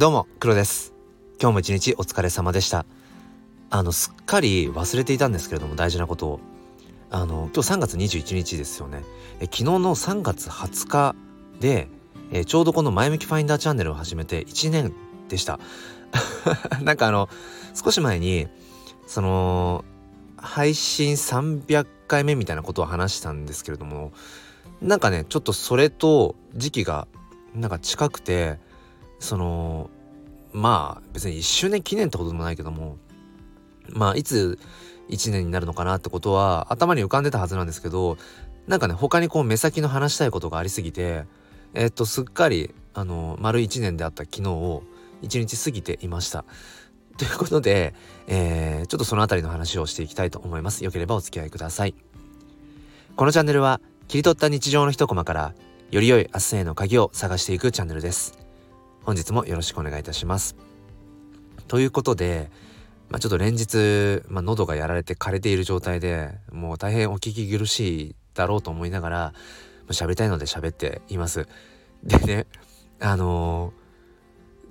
どうも、黒です。今日も一日お疲れ様でした。あの、すっかり忘れていたんですけれども、大事なことを。あの、今日3月21日ですよね。え昨日の3月20日で、えちょうどこの前向きファインダーチャンネルを始めて1年でした。なんかあの、少し前に、その、配信300回目みたいなことを話したんですけれども、なんかね、ちょっとそれと時期がなんか近くて、そのまあ別に1周年記念ってことでもないけどもまあいつ1年になるのかなってことは頭に浮かんでたはずなんですけどなんかね他にこう目先の話したいことがありすぎてえっとすっかりあの丸1年であった昨日を1日過ぎていました。ということで、えー、ちょっとその辺りの話をしていきたいと思います。よければお付き合いください。このチャンネルは切り取った日常の一コマからより良い明日への鍵を探していくチャンネルです。本日もよろしくお願いいたします。ということで、まあ、ちょっと連日、まあ、喉がやられて枯れている状態でもう大変お聞き苦しいだろうと思いながら喋りたいので喋っています。でねあの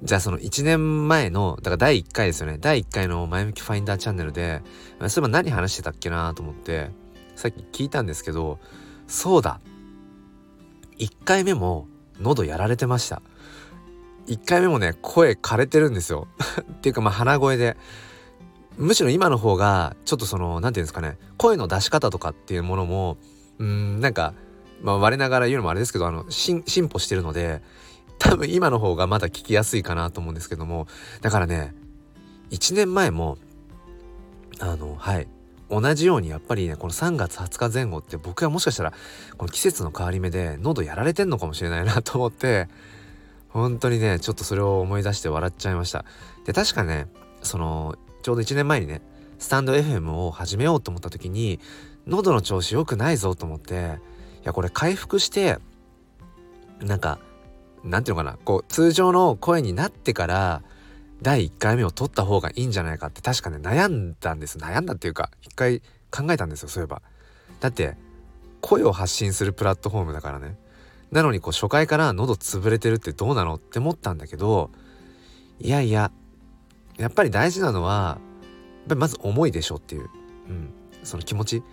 ー、じゃあその1年前のだから第1回ですよね第1回の前向きファインダーチャンネルでそういえば何話してたっけなと思ってさっき聞いたんですけどそうだ1回目も喉やられてました。1回目もね声枯れてるんですよ。っていうかまあ鼻声で。むしろ今の方がちょっとその何て言うんですかね。声の出し方とかっていうものもうんなんかまあ我ながら言うのもあれですけどあの進歩してるので多分今の方がまだ聞きやすいかなと思うんですけども。だからね1年前もあのはい同じようにやっぱりねこの3月20日前後って僕はもしかしたらこの季節の変わり目で喉やられてんのかもしれないなと思って本当にねちょっとそれを思い出して笑っちゃいました。で確かねそのちょうど1年前にねスタンド FM を始めようと思った時に喉の調子良くないぞと思っていやこれ回復してなんかなんていうのかなこう通常の声になってから第1回目を取った方がいいんじゃないかって確かね悩んだんです。悩んだっていうか一回考えたんですよそういえば。だって声を発信するプラットフォームだからね。なのにこう初回から喉潰れてるってどうなのって思ったんだけどいやいややっぱり大事なのはまず思いでしょっていう、うん、その気持ち。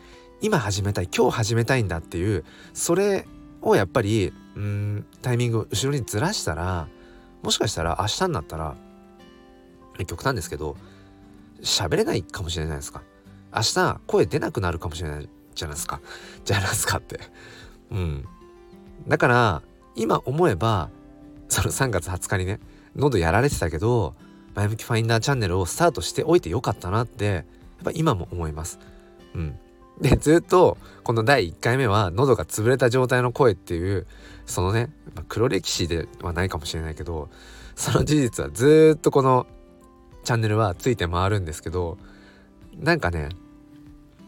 今始めたい今日始めたいんだっていうそれをやっぱりうんタイミングを後ろにずらしたらもしかしたら明日になったら極端ですけど喋れないかもしれないですか。明日声出なくなるかもしれないじゃないですか。じゃないですかって。うん。だから今思えばその3月20日にね喉やられてたけど前向きファインダーチャンネルをスタートしておいてよかったなってやっぱ今も思います。うん、でずっとこの第1回目は喉が潰れた状態の声っていうそのね、まあ、黒歴史ではないかもしれないけどその事実はずっとこのチャンネルはついて回るんですけどなんかね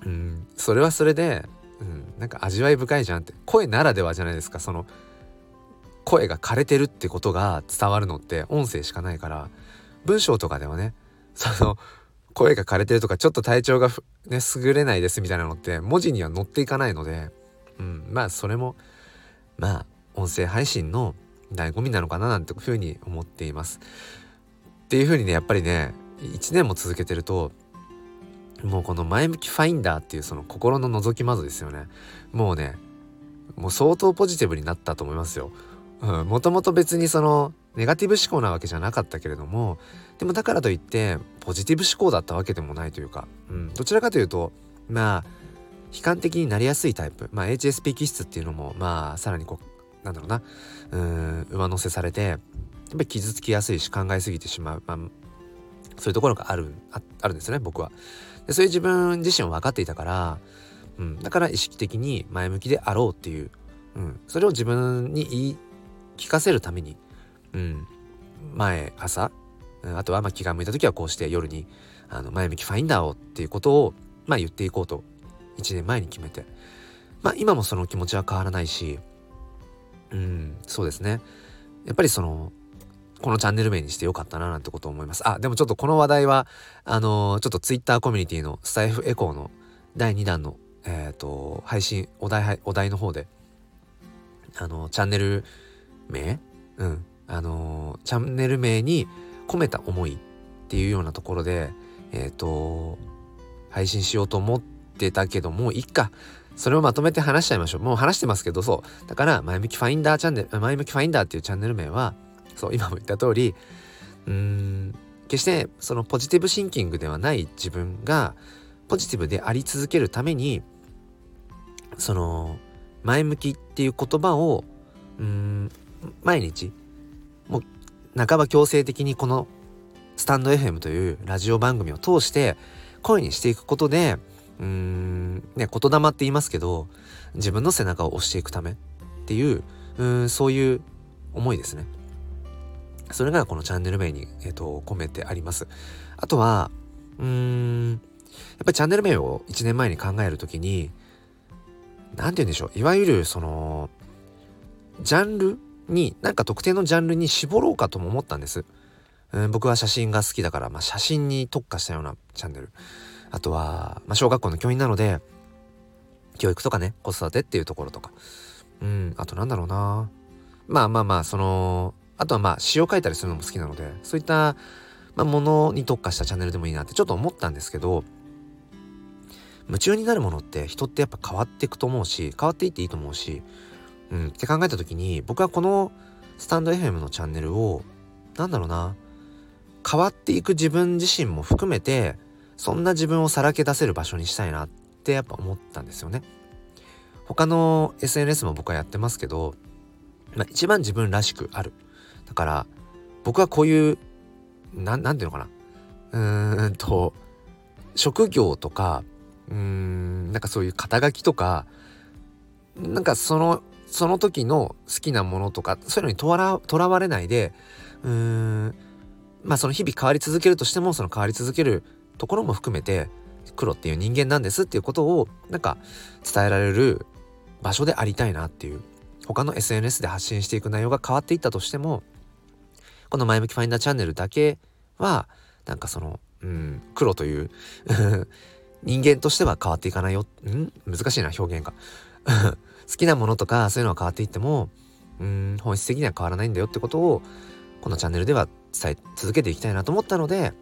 うんそれはそれでうん、なんか味わい深いじゃんって。声ならではじゃないですか。その声が枯れてるってことが伝わるのって音声しかないから。文章とかではね。その声が枯れてるとかちょっと体調がね優れないですみたいなのって文字には載っていかないので、うん、まあそれもまあ音声配信の醍醐味なのかななんていうふうに思っています。っていうふうにねやっぱりね1年も続けてるともうこの前向きファインダーっていうその心の覗き窓ですよねもうねもう相当ポジティブになったと思いますよ。もともと別にそのネガティブ思考なわけじゃなかったけれどもでもだからといってポジティブ思考だったわけでもないというか、うん、どちらかというとまあ悲観的になりやすいタイプ、まあ、HSP 気質っていうのもまあさらにこうなんだろうなうん上乗せされてやっぱり傷つきやすいし考えすぎてしまう、まあ、そういうところがあるあるんですよね僕は。でそういう自分自身を分かっていたから、うん、だから意識的に前向きであろうっていう、うん、それを自分に言い聞かせるために、うん、前朝、うん、あとはまあ気が向いた時はこうして夜にあの前向きファインダーをっていうことを、まあ、言っていこうと1年前に決めて、まあ、今もその気持ちは変わらないし、うん、そうですね。やっぱりそのこのチャンネル名にしてよかったななんてことを思います。あ、でもちょっとこの話題は、あのー、ちょっと Twitter コミュニティのスタイフエコーの第2弾の、えっ、ー、と、配信、お題、お題の方で、あのー、チャンネル名？うん。あのチャンネル名に込めた思いっていうようなところでえっ、と配信しようと思ってたけどもういっかそれをまとめて話しちゃいましょうもう話してますけどそうだから前向きファインダーチャンネル前向きファインダーっていうチャンネル名はそう今も言った通りうーん決してそのポジティブシンキングではない自分がポジティブであり続けるためにその前向きっていう言葉をうん毎日もう半ば強制的にこのスタンド FM というラジオ番組を通して声にしていくことでうーんね言霊って言いますけど自分の背中を押していくためっていううんそういう思いですね。それがこのチャンネル名に、えーと、込めてあります。あとはうーんやっぱりチャンネル名を1年前に考える時に何て言うんでしょういわゆるそのジャンルになんか特定のジャンルに絞ろうかとも思ったんです。うん、僕は写真が好きだから、まあ、写真に特化したようなチャンネルあとは、まあ、小学校の教員なので教育とかね子育てっていうところとかうんあとなんだろうなまあまあまあそのあとはまあ詩を書いたりするのも好きなのでそういった、ま、ものに特化したチャンネルでもいいなってちょっと思ったんですけど夢中になるものって人ってやっぱ変わっていくと思うし変わっていっていいと思うし、うん、って考えた時に僕はこのスタンド FM のチャンネルをなんだろうな変わっていく自分自身も含めてそんな自分をさらけ出せる場所にしたいなってやっぱ思ったんですよね。他の SNS も僕はやってますけど、まあ、一番自分らしくある。だから僕はこういうななんていうのかな。うーんと職業とかうーんなんかそういう肩書きとかなんかそのその時の好きなものとかそういうのにとらとらわれないでうーんまあその日々変わり続けるとしてもその変わり続けるところも含めて黒っていう人間なんですっていうことをなんか伝えられる場所でありたいなっていう他の SNS で発信していく内容が変わっていったとしてもこの前向きファインダーチャンネルだけはなんかそのうん黒という 人間としては変わっていかないよ。ん？難しいな表現が。好きなものとかそういうのは変わっていってもうん本質的には変わらないんだよってことをこのチャンネルでは伝え続けていきたいなと思ったので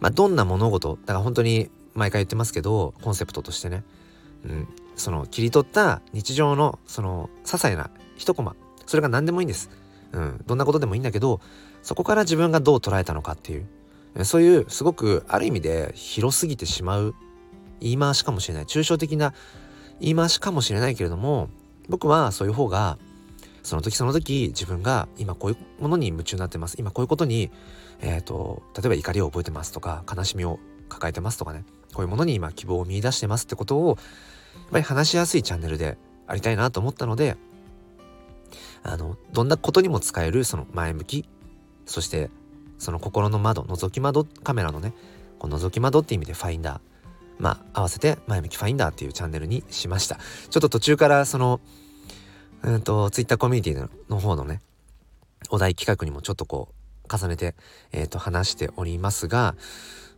まあどんな物事だから本当に毎回言ってますけどコンセプトとしてね、うん、その切り取った日常のその些細な一コマそれが何でもいいんです、うん、どんなことでもいいんだけどそこから自分がどう捉えたのかっていう。そういうすごくある意味で広すぎてしまう言い回しかもしれない。抽象的な言い回しかもしれないけれども僕はそういう方がその時その時自分が今こういうものに夢中になってます。今こういうことに、えーと、例えば怒りを覚えてますとか悲しみを抱えてますとかね。こういうものに今希望を見いだしてますってことをやっぱり話しやすいチャンネルでありたいなと思ったのであのどんなことにも使えるその前向きそしてその心の窓覗き窓カメラのねこの覗き窓って意味でファインダーまあ合わせて前向きファインダーっていうチャンネルにしました。ちょっと途中からそのうんと、ツイッターコミュニティの方のね、お題企画にもちょっとこう、重ねて、え、ー、と、話しておりますが、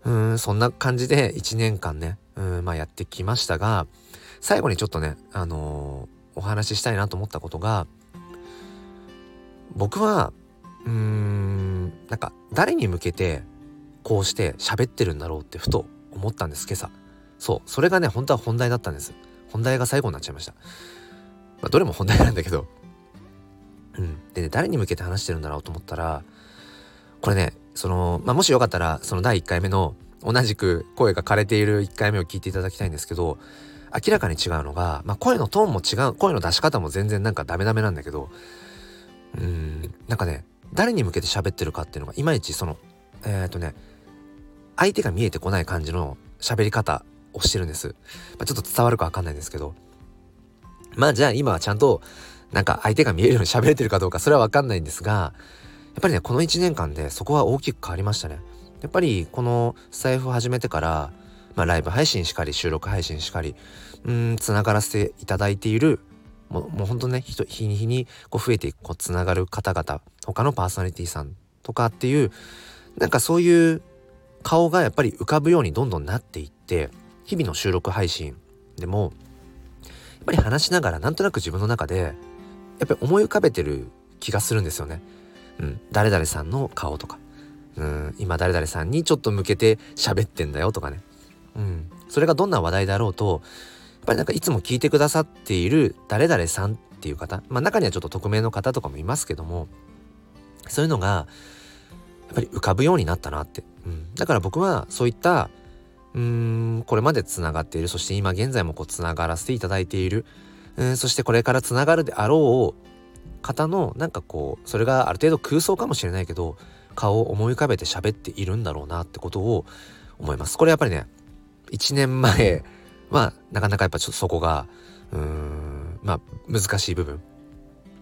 うん、そんな感じで1年間ね、うん、まあやってきましたが、最後にちょっとね、あのー、お話ししたいなと思ったことが、僕は、うーん、なんか、誰に向けて、こうして喋ってるんだろうってふと思ったんです、今朝。そう、それがね、本当は本題だったんです。本題が最後になっちゃいました。まあ、どれも本題なんだけど、うん。でね、誰に向けて話してるんだろうと思ったら、これね、その、まあ、もしよかったら、その第1回目の、同じく声が枯れている1回目を聞いていただきたいんですけど、明らかに違うのが、まあ、声のトーンも違う、声の出し方も全然なんかダメダメなんだけど、うん、なんかね、誰に向けて喋ってるかっていうのが、いまいちその、えっ、ー、とね、相手が見えてこない感じの喋り方をしてるんです。まあ、ちょっと伝わるかわかんないんですけど、まあじゃあ今はちゃんとなんか相手が見えるように喋れてるかどうかそれはわかんないんですがやっぱりねこの1年間でそこは大きく変わりましたね。やっぱりこの財布を始めてから、まあ、ライブ配信しかり収録配信しかりうんつながらせていただいているもうほんとね日に日にこう増えていくこうつながる方々他のパーソナリティさんとかっていうなんかそういう顔がやっぱり浮かぶようにどんどんなっていって日々の収録配信でもやっぱり話しながらなんとなく自分の中でやっぱり思い浮かべてる気がするんですよね。うん、誰々さんの顔とか、うん、今誰々さんにちょっと向けて喋ってんだよとかね。うん、それがどんな話題だろうと、ぱりなんかいつも聞いてくださっている誰々さんっていう方、まあ中にはちょっと匿名の方とかもいますけども、そういうのが、やっぱり浮かぶようになったなって。うん、だから僕はそういったうんこれまでつながっているそして今現在もこうつながらせていただいているうんそしてこれからつながるであろう方のなんかこうそれがある程度空想かもしれないけど顔を思い浮かべて喋っているんだろうなってことを思います。これやっぱりね1年前はなかなかやっぱちょっとそこがうーんまあ難しい部分、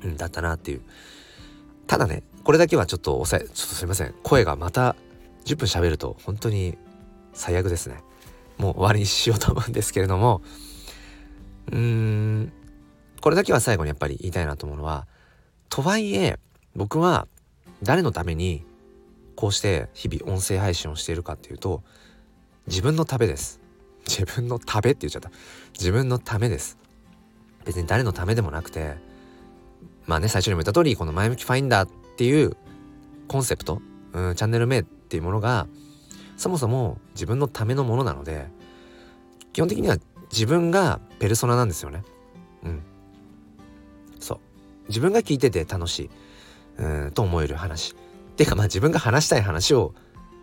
うん、だったなっていう。ただねこれだけはちょっと抑えちょっとすいません。声がまた10分喋ると本当に最悪ですね。もう終わりにしようと思うんですけれども。うーんこれだけは最後にやっぱり言いたいなと思うのはとはいえ僕は誰のためにこうして日々音声配信をしているかっていうと自分のためです。自分のためって言っちゃった自分のためです別に誰のためでもなくてまあね最初にも言った通りこの前向きファインダーっていうコンセプト、うん、チャンネル名っていうものがそもそも自分のためのものなので基本的には自分がペルソナなんですよね。うん。そう。自分が聞いてて楽しい。うんと思える話。ていうかまあ自分が話したい話を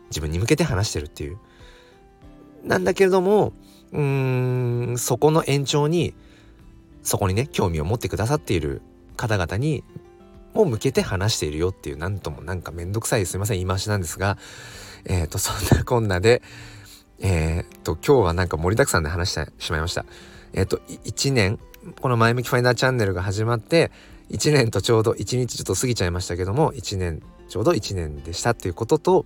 自分に向けて話してるっていう。なんだけれども、うーん、そこの延長に、そこにね、興味を持ってくださっている方々にも向けて話しているよっていう、なんともなんかめんどくさいすいません、言い回しなんですが、えっ、ー、と、そんなこんなで、えっ、ー、と、今日はなんか盛りだくさんで話してしまいました。えっ、ー、と、1年、この前向きファインダーチャンネルが始まって、1年とちょうど1日ちょっと過ぎちゃいましたけども、1年、ちょうど1年でしたっていうことと、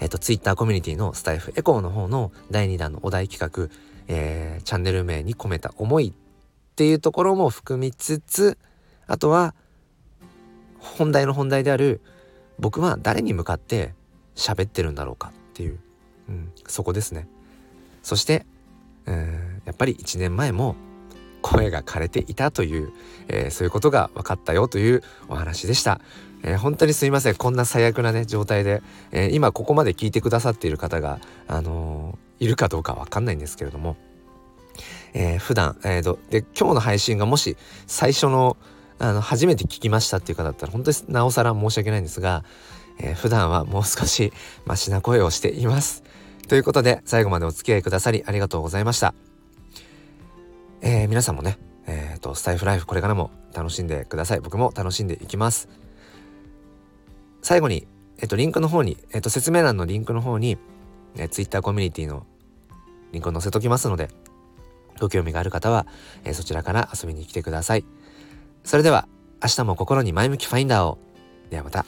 えっ、と、ツイッターコミュニティのスタイフエコーの方の第2弾のお題企画、えー、チャンネル名に込めた思いっていうところも含みつつ、あとは、本題の本題である、僕は誰に向かって喋ってるんだろうかっていう、うん、そこですね。そしてうんやっぱり1年前も声が枯れていたという、えー、そういうことが分かったよというお話でした、えー、本当にすいませんこんな最悪なね状態で、えー、今ここまで聞いてくださっている方があのいるかどうか分かんないんですけれどもえー、普段、えーと、で今日の配信がもし最初のあの初めて聞きましたっていう方だったら本当になおさら申し訳ないんですが、えー、普段はもう少しマシな声をしています。ということで最後までお付き合いくださりありがとうございました。えー、皆さんもね、えーと、スタイフライフこれからも楽しんでください。僕も楽しんでいきます。最後に、えっ、と、リンクの方に、えっ、と、説明欄のリンクの方に、えー、Twitter コミュニティのリンクを載せときますので、ご興味がある方は、えー、そちらから遊びに来てください。それでは、明日も心に前向きファインダーを。ではまた。